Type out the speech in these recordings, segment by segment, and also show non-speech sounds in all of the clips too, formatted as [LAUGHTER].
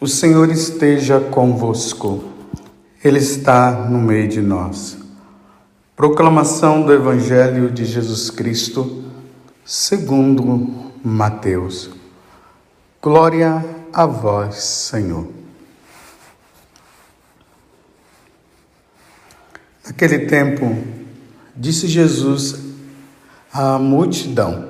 O Senhor esteja convosco, Ele está no meio de nós. Proclamação do Evangelho de Jesus Cristo, segundo Mateus. Glória a vós, Senhor. Naquele tempo, disse Jesus à multidão: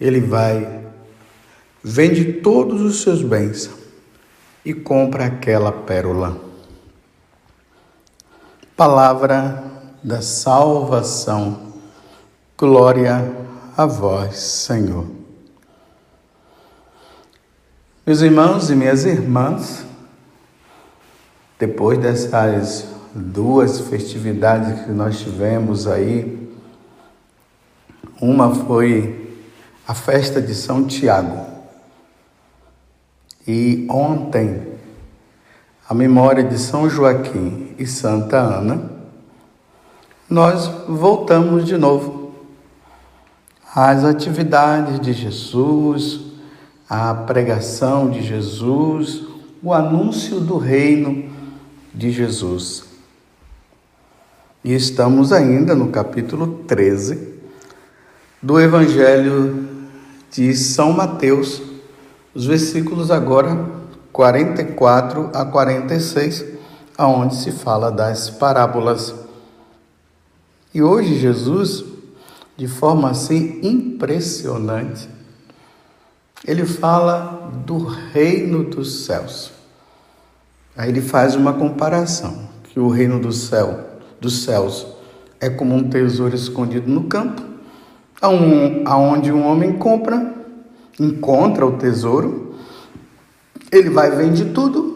ele vai, vende todos os seus bens e compra aquela pérola. Palavra da salvação. Glória a vós, Senhor. Meus irmãos e minhas irmãs, depois dessas duas festividades que nós tivemos aí, uma foi a festa de São Tiago. E ontem, a memória de São Joaquim e Santa Ana, nós voltamos de novo às atividades de Jesus, à pregação de Jesus, o anúncio do reino de Jesus. E estamos ainda no capítulo 13 do Evangelho de São Mateus, os versículos agora 44 a 46, aonde se fala das parábolas. E hoje Jesus, de forma assim impressionante, ele fala do reino dos céus. Aí ele faz uma comparação, que o reino do céu, dos céus, é como um tesouro escondido no campo aonde um homem compra, encontra o tesouro, ele vai vender tudo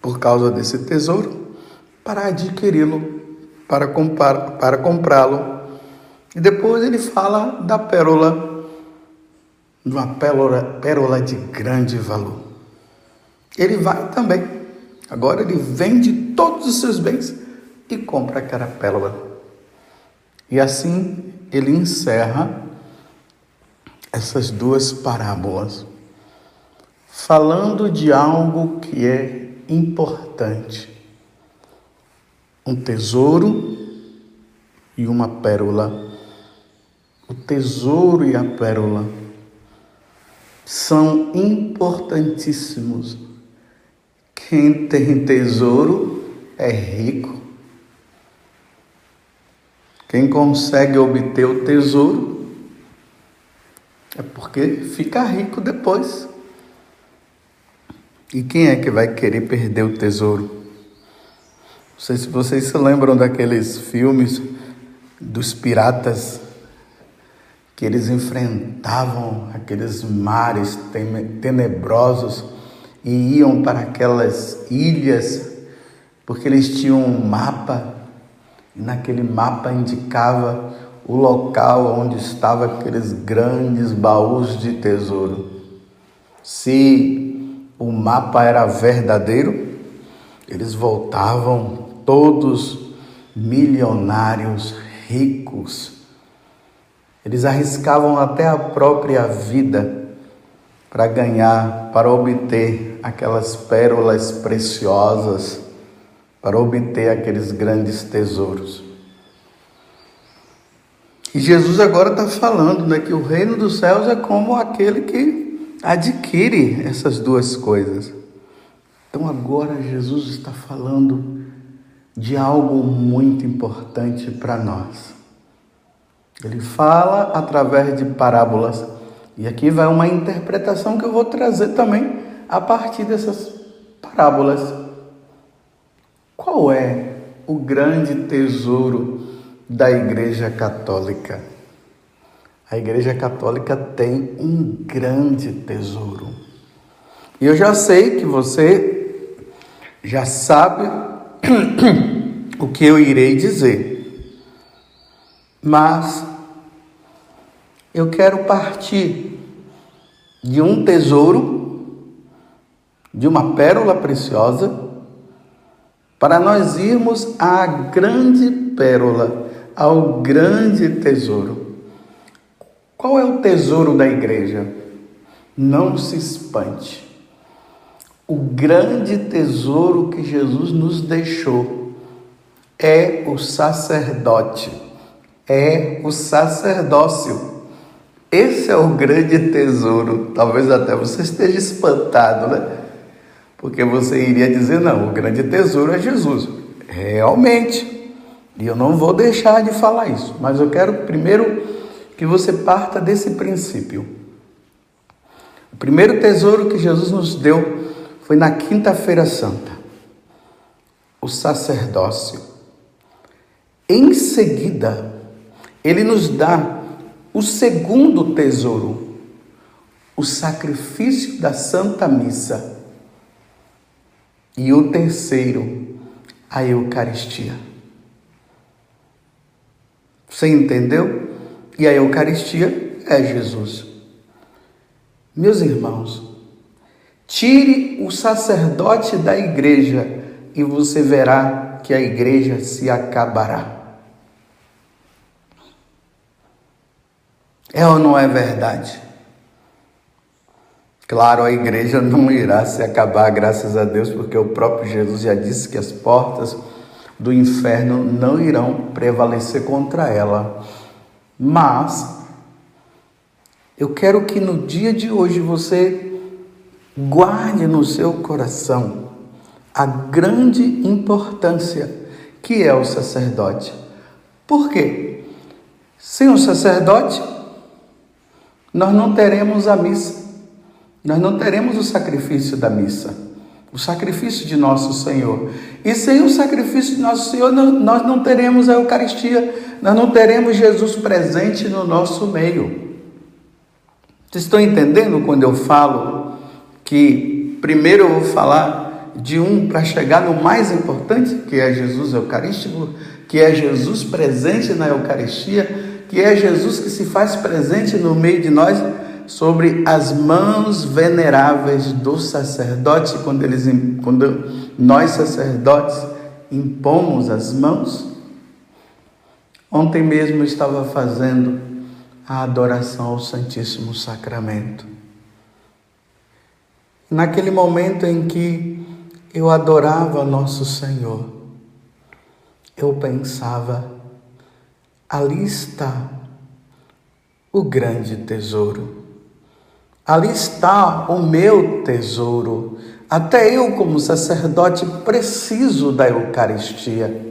por causa desse tesouro para adquiri-lo, para, comprar, para comprá-lo. E depois ele fala da pérola, de uma pérola, pérola de grande valor. Ele vai também. Agora ele vende todos os seus bens e compra aquela pérola. E assim ele encerra essas duas parábolas, falando de algo que é importante: um tesouro e uma pérola. O tesouro e a pérola são importantíssimos. Quem tem tesouro é rico. Quem consegue obter o tesouro é porque fica rico depois. E quem é que vai querer perder o tesouro? Não sei se vocês se lembram daqueles filmes dos piratas que eles enfrentavam aqueles mares tenebrosos e iam para aquelas ilhas porque eles tinham um mapa naquele mapa indicava o local onde estavam aqueles grandes baús de tesouro. Se o mapa era verdadeiro, eles voltavam todos milionários, ricos. Eles arriscavam até a própria vida para ganhar, para obter aquelas pérolas preciosas para obter aqueles grandes tesouros. E Jesus agora está falando né, que o reino dos céus é como aquele que adquire essas duas coisas. Então agora Jesus está falando de algo muito importante para nós. Ele fala através de parábolas. E aqui vai uma interpretação que eu vou trazer também a partir dessas parábolas. Qual é o grande tesouro da Igreja Católica? A Igreja Católica tem um grande tesouro. E eu já sei que você já sabe [CLEARS THROAT] o que eu irei dizer. Mas eu quero partir de um tesouro, de uma pérola preciosa, para nós irmos à grande pérola, ao grande tesouro. Qual é o tesouro da igreja? Não se espante. O grande tesouro que Jesus nos deixou é o sacerdote, é o sacerdócio. Esse é o grande tesouro. Talvez até você esteja espantado, né? Porque você iria dizer: não, o grande tesouro é Jesus. Realmente. E eu não vou deixar de falar isso, mas eu quero primeiro que você parta desse princípio. O primeiro tesouro que Jesus nos deu foi na Quinta-feira Santa, o sacerdócio. Em seguida, ele nos dá o segundo tesouro, o sacrifício da Santa Missa. E o terceiro, a Eucaristia. Você entendeu? E a Eucaristia é Jesus. Meus irmãos, Tire o sacerdote da igreja e você verá que a igreja se acabará. É ou não é verdade? Claro, a igreja não irá se acabar, graças a Deus, porque o próprio Jesus já disse que as portas do inferno não irão prevalecer contra ela. Mas eu quero que no dia de hoje você guarde no seu coração a grande importância que é o sacerdote. Por quê? Sem o sacerdote, nós não teremos a missa, nós não teremos o sacrifício da missa, o sacrifício de nosso Senhor. E sem o sacrifício de nosso Senhor, nós não teremos a Eucaristia, nós não teremos Jesus presente no nosso meio. Vocês estão entendendo quando eu falo que primeiro eu vou falar de um para chegar no mais importante, que é Jesus Eucarístico, que é Jesus presente na Eucaristia, que é Jesus que se faz presente no meio de nós sobre as mãos veneráveis do sacerdote, quando, eles, quando nós sacerdotes impomos as mãos. Ontem mesmo estava fazendo a adoração ao Santíssimo Sacramento. Naquele momento em que eu adorava nosso Senhor, eu pensava: ali está o grande tesouro, ali está o meu tesouro. Até eu, como sacerdote, preciso da Eucaristia.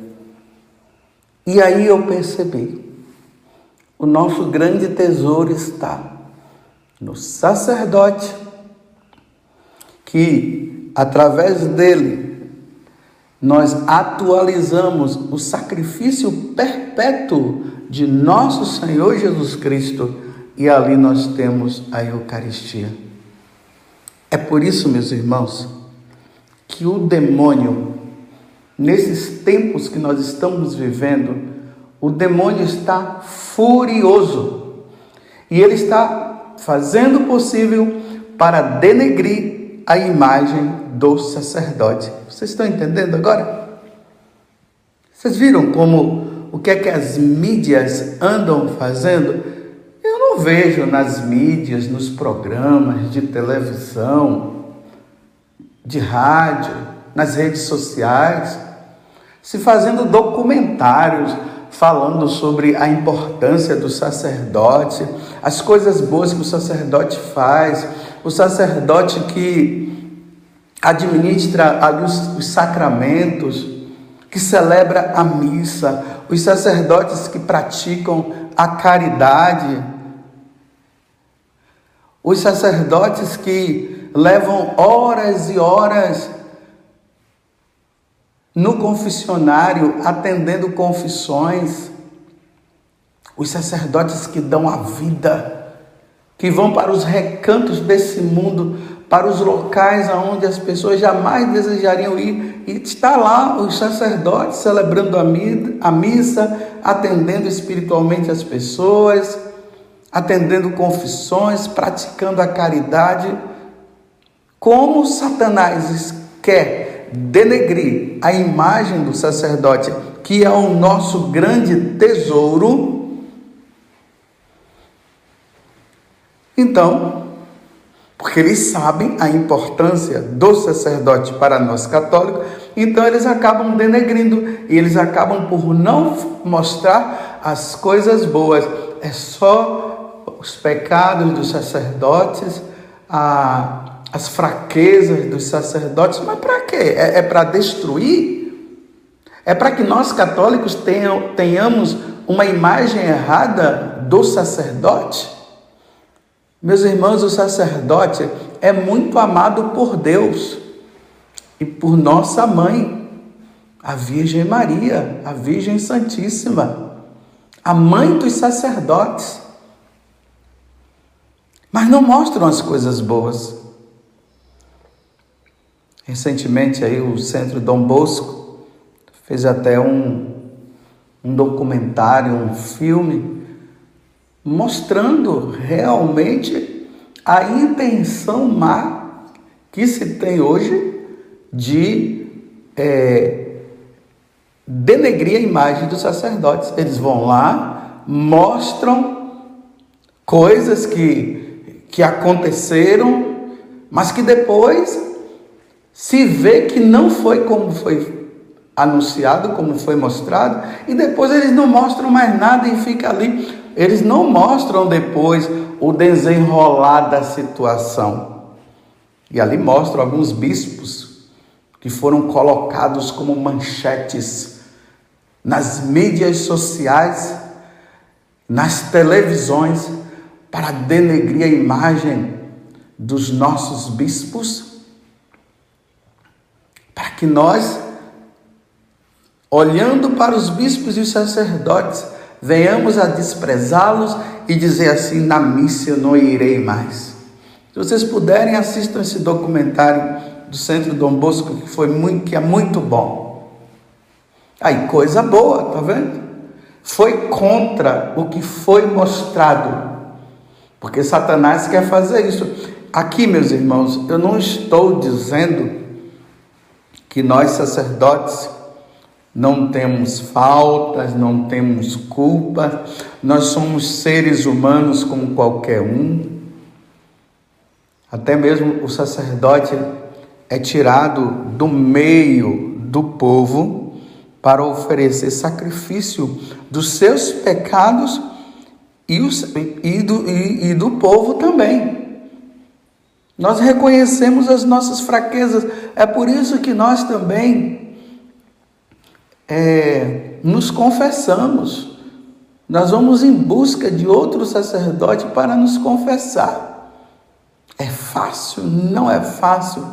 E aí eu percebi: o nosso grande tesouro está no sacerdote que através dele nós atualizamos o sacrifício perpétuo de nosso Senhor Jesus Cristo e ali nós temos a Eucaristia. É por isso, meus irmãos, que o demônio, nesses tempos que nós estamos vivendo, o demônio está furioso e ele está fazendo o possível para denegrir a imagem do sacerdote. Vocês estão entendendo agora? Vocês viram como o que é que as mídias andam fazendo? Eu vejo nas mídias, nos programas de televisão, de rádio, nas redes sociais, se fazendo documentários falando sobre a importância do sacerdote, as coisas boas que o sacerdote faz, o sacerdote que administra os sacramentos, que celebra a missa, os sacerdotes que praticam a caridade, os sacerdotes que levam horas e horas no confessionário atendendo confissões, os sacerdotes que dão a vida que vão para os recantos desse mundo para os locais aonde as pessoas jamais desejariam ir. E está lá os sacerdotes celebrando a missa, atendendo espiritualmente as pessoas, atendendo confissões, praticando a caridade. Como Satanás quer denegrir a imagem do sacerdote, que é o nosso grande tesouro, então porque eles sabem a importância do sacerdote para nós católicos, então eles acabam denegrindo e eles acabam por não mostrar as coisas boas. É só os pecados dos sacerdotes, a, as fraquezas dos sacerdotes, mas para quê? É, é para destruir? É para que nós católicos tenham, tenhamos uma imagem errada do sacerdote? Meus irmãos, o sacerdote é muito amado por Deus e por nossa mãe, a Virgem Maria, a Virgem Santíssima, a mãe dos sacerdotes. Mas não mostram as coisas boas. Recentemente aí o Centro Dom Bosco fez até um, um documentário, um filme mostrando realmente a intenção má que se tem hoje de é, denegrir a imagem dos sacerdotes. Eles vão lá, mostram coisas que, que aconteceram, mas que depois se vê que não foi como foi anunciado, como foi mostrado, e depois eles não mostram mais nada e fica ali eles não mostram depois o desenrolar da situação. E ali mostram alguns bispos que foram colocados como manchetes nas mídias sociais, nas televisões, para denegrir a imagem dos nossos bispos, para que nós, olhando para os bispos e os sacerdotes, venhamos a desprezá-los e dizer assim: na missa eu não irei mais. Se vocês puderem, assistam esse documentário do Centro Dom Bosco, que, foi muito, que é muito bom. Aí, coisa boa, tá vendo? Foi contra o que foi mostrado, porque Satanás quer fazer isso. Aqui, meus irmãos, eu não estou dizendo que nós sacerdotes não temos faltas, não temos culpa, nós somos seres humanos como qualquer um. Até mesmo o sacerdote é tirado do meio do povo para oferecer sacrifício dos seus pecados e, e, do, e, e do povo também. Nós reconhecemos as nossas fraquezas, é por isso que nós também é, nos confessamos. Nós vamos em busca de outro sacerdote para nos confessar. É fácil? Não é fácil.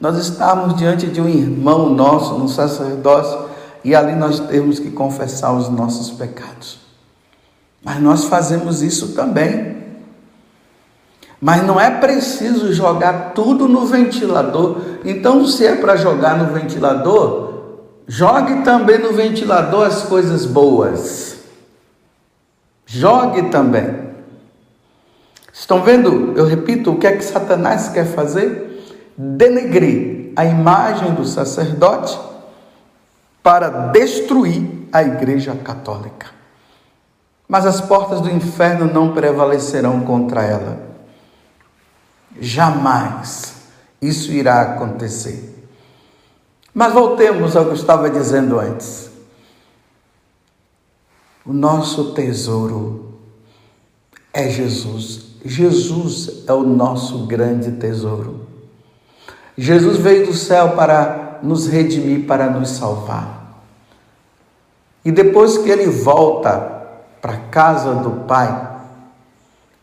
Nós estamos diante de um irmão nosso, um sacerdócio, e ali nós temos que confessar os nossos pecados. Mas nós fazemos isso também. Mas não é preciso jogar tudo no ventilador. Então, se é para jogar no ventilador, Jogue também no ventilador as coisas boas. Jogue também. Estão vendo? Eu repito, o que é que Satanás quer fazer? Denegrir a imagem do sacerdote para destruir a Igreja Católica. Mas as portas do inferno não prevalecerão contra ela. Jamais isso irá acontecer. Mas voltemos ao que eu estava dizendo antes. O nosso tesouro é Jesus. Jesus é o nosso grande tesouro. Jesus veio do céu para nos redimir, para nos salvar. E depois que ele volta para a casa do Pai,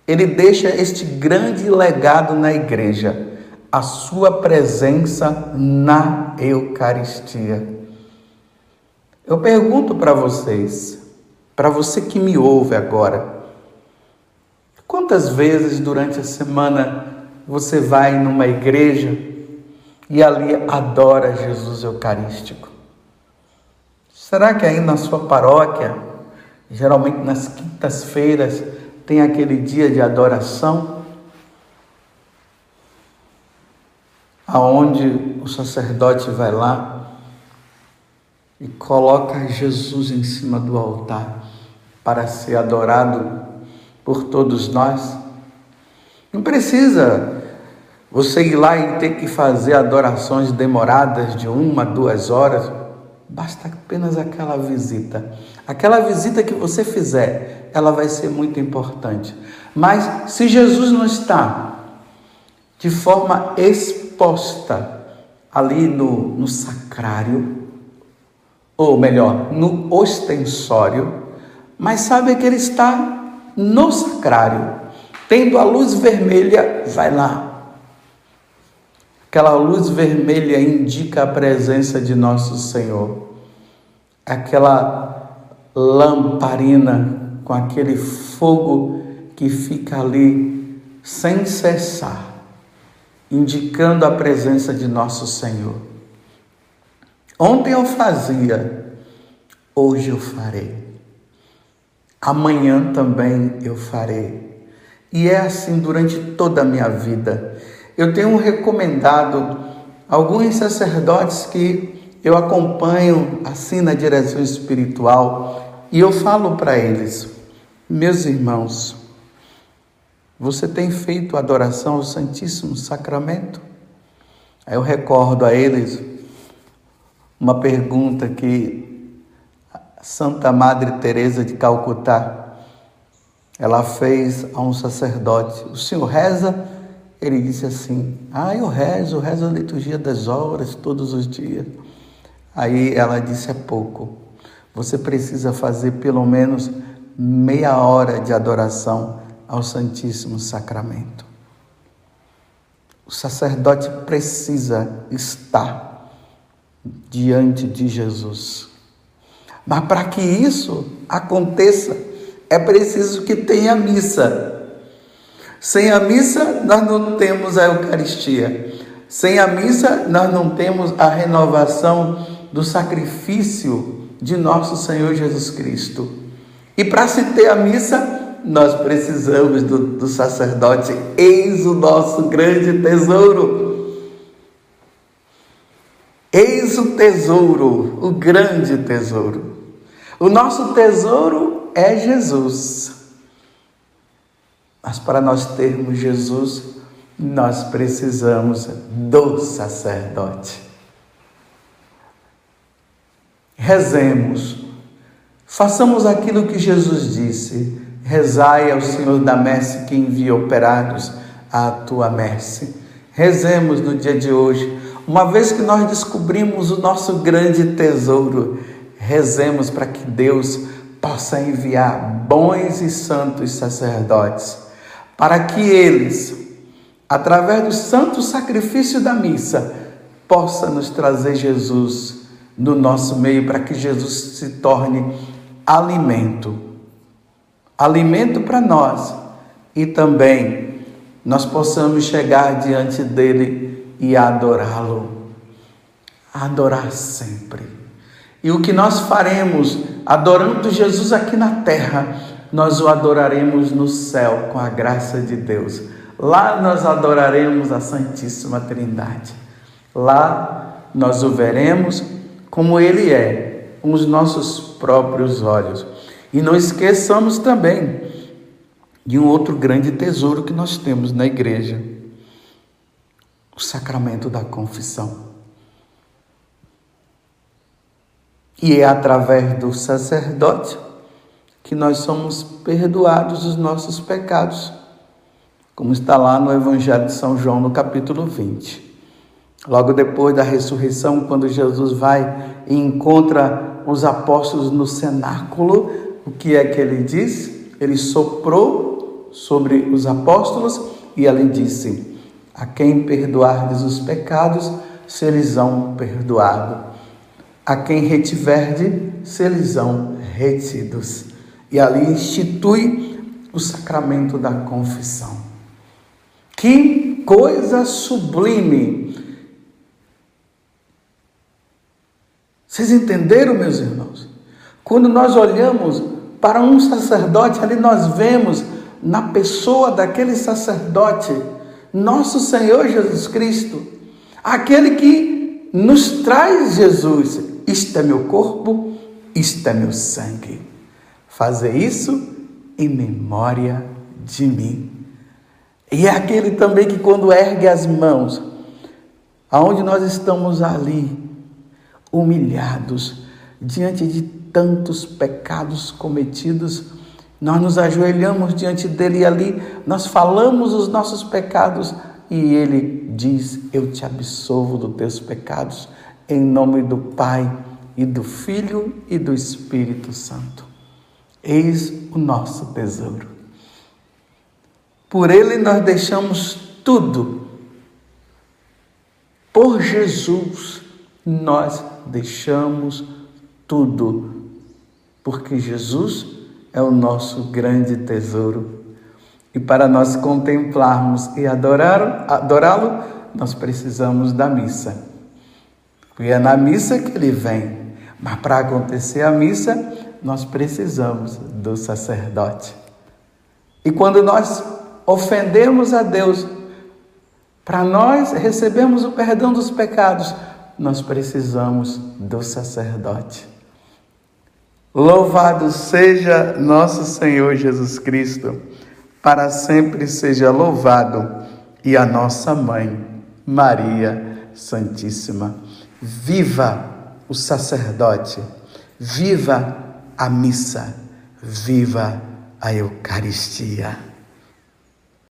ele deixa este grande legado na igreja a sua presença na Eucaristia. Eu pergunto para vocês, para você que me ouve agora, quantas vezes durante a semana você vai numa igreja e ali adora Jesus Eucarístico? Será que aí na sua paróquia, geralmente nas quintas-feiras, tem aquele dia de adoração? Aonde o sacerdote vai lá e coloca Jesus em cima do altar para ser adorado por todos nós. Não precisa você ir lá e ter que fazer adorações demoradas de uma, duas horas. Basta apenas aquela visita. Aquela visita que você fizer, ela vai ser muito importante. Mas se Jesus não está de forma exposta ali no, no sacrário, ou melhor, no ostensório, mas sabe que ele está no sacrário, tendo a luz vermelha, vai lá. Aquela luz vermelha indica a presença de nosso Senhor. Aquela lamparina com aquele fogo que fica ali sem cessar, indicando a presença de nosso Senhor. Ontem eu fazia, hoje eu farei amanhã também eu farei. E é assim durante toda a minha vida. Eu tenho recomendado alguns sacerdotes que eu acompanho assim na direção espiritual e eu falo para eles: meus irmãos, você tem feito adoração ao Santíssimo Sacramento? Aí eu recordo a eles uma pergunta que Santa Madre Teresa de Calcutá, ela fez a um sacerdote: "O senhor reza?" Ele disse assim: "Ah, eu rezo, rezo a liturgia das horas todos os dias." Aí ela disse: "É pouco. Você precisa fazer pelo menos meia hora de adoração ao Santíssimo Sacramento." O sacerdote precisa estar diante de Jesus. Mas para que isso aconteça, é preciso que tenha missa. Sem a missa, nós não temos a Eucaristia. Sem a missa, nós não temos a renovação do sacrifício de nosso Senhor Jesus Cristo. E para se ter a missa, nós precisamos do, do sacerdote. Eis o nosso grande tesouro. Eis o tesouro, o grande tesouro. O nosso tesouro é Jesus. Mas para nós termos Jesus, nós precisamos do sacerdote. Rezemos, façamos aquilo que Jesus disse: rezai ao Senhor da messe que envia operários à tua messe. Rezemos no dia de hoje, uma vez que nós descobrimos o nosso grande tesouro rezemos para que Deus possa enviar bons e santos sacerdotes, para que eles, através do santo sacrifício da missa, possa nos trazer Jesus no nosso meio, para que Jesus se torne alimento. Alimento para nós e também nós possamos chegar diante dele e adorá-lo. Adorar sempre. E o que nós faremos adorando Jesus aqui na terra, nós o adoraremos no céu com a graça de Deus. Lá nós adoraremos a Santíssima Trindade. Lá nós o veremos como ele é, com os nossos próprios olhos. E não esqueçamos também de um outro grande tesouro que nós temos na igreja: o sacramento da confissão. E é através do sacerdote que nós somos perdoados os nossos pecados, como está lá no Evangelho de São João, no capítulo 20. Logo depois da ressurreição, quando Jesus vai e encontra os apóstolos no cenáculo, o que é que ele diz? Ele soprou sobre os apóstolos e ele disse: A quem perdoardes os pecados, se eles hão perdoado a quem retiverde, serão retidos. E ali institui o sacramento da confissão, que coisa sublime! Vocês entenderam, meus irmãos? Quando nós olhamos para um sacerdote, ali nós vemos na pessoa daquele sacerdote, nosso Senhor Jesus Cristo, aquele que nos traz Jesus. Isto é meu corpo, isto é meu sangue. Fazer isso em memória de mim. E é aquele também que quando ergue as mãos, aonde nós estamos ali, humilhados, diante de tantos pecados cometidos, nós nos ajoelhamos diante dele e ali nós falamos os nossos pecados e ele diz: Eu te absolvo dos teus pecados, em nome do Pai e do Filho e do Espírito Santo. Eis o nosso tesouro. Por ele nós deixamos tudo. Por Jesus nós deixamos tudo. Porque Jesus é o nosso grande tesouro. E para nós contemplarmos e adorá-lo, nós precisamos da missa. Porque é na missa que ele vem. Mas para acontecer a missa, nós precisamos do sacerdote. E quando nós ofendemos a Deus, para nós recebermos o perdão dos pecados, nós precisamos do sacerdote. Louvado seja nosso Senhor Jesus Cristo, para sempre seja louvado, e a nossa mãe, Maria Santíssima. Viva o sacerdote, viva a missa, viva a Eucaristia.